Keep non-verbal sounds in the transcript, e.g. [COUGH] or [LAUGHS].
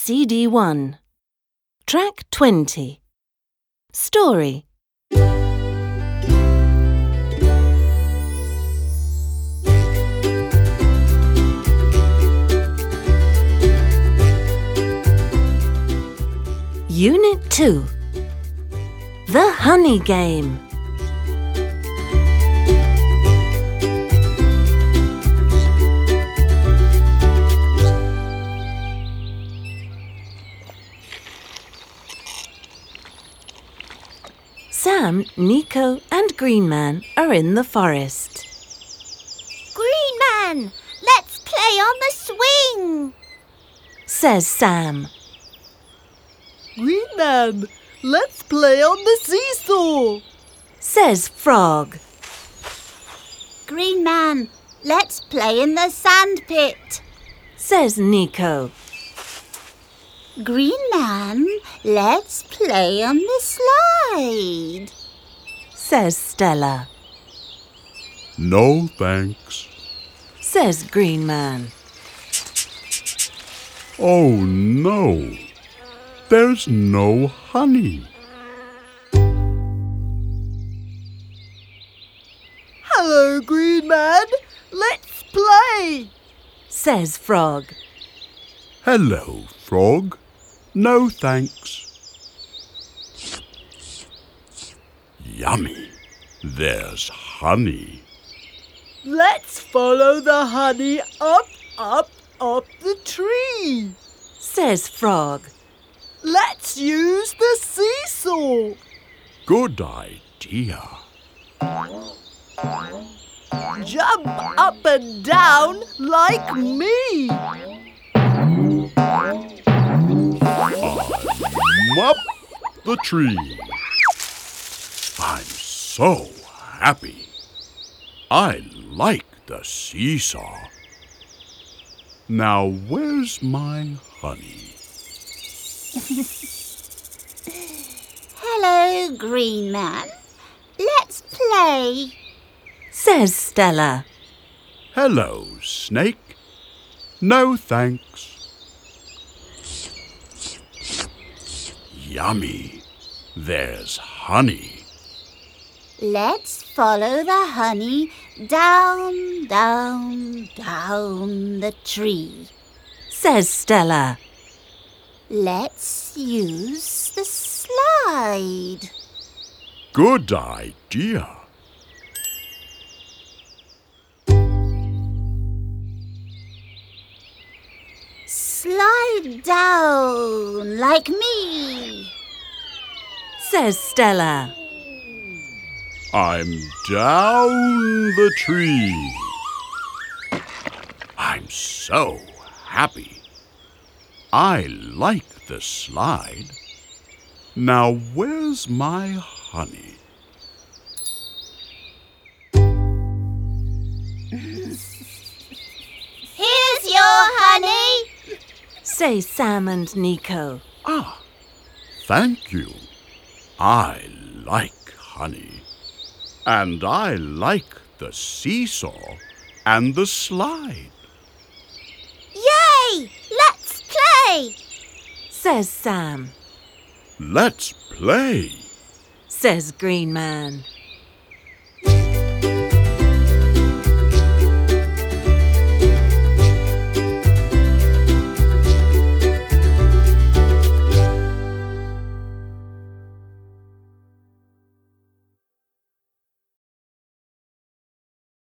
CD 1. Track 20. Story. Unit 2. The Honey Game. Sam, Nico, and Green Man are in the forest. Green Man, let's play on the swing. Says Sam. Green Man, let's play on the seesaw. Says Frog. Green Man, let's play in the sandpit. Says Nico. Green Man, let's play on the slide. Says Stella. No thanks. Says Green Man. Oh no. There's no honey. Hello, Green Man. Let's play. Says Frog. Hello, frog. No thanks. Yummy. There's honey. Let's follow the honey up, up, up the tree. Says Frog. Let's use the seesaw. Good idea. Jump up and down like me. Up the tree. I'm so happy. I like the seesaw. Now, where's my honey? [LAUGHS] Hello, Green Man. Let's play. Says Stella. Hello, snake. No thanks. Yummy. There's honey. Let's follow the honey down, down, down the tree. Says Stella. Let's use the slide. Good idea. Slide down like me. Says Stella. I'm down the tree. I'm so happy. I like the slide. Now, where's my honey? [LAUGHS] Say Sam and Nico. Ah, thank you. I like honey. And I like the seesaw and the slide. Yay! Let's play. Says Sam. Let's play. Says Green Man.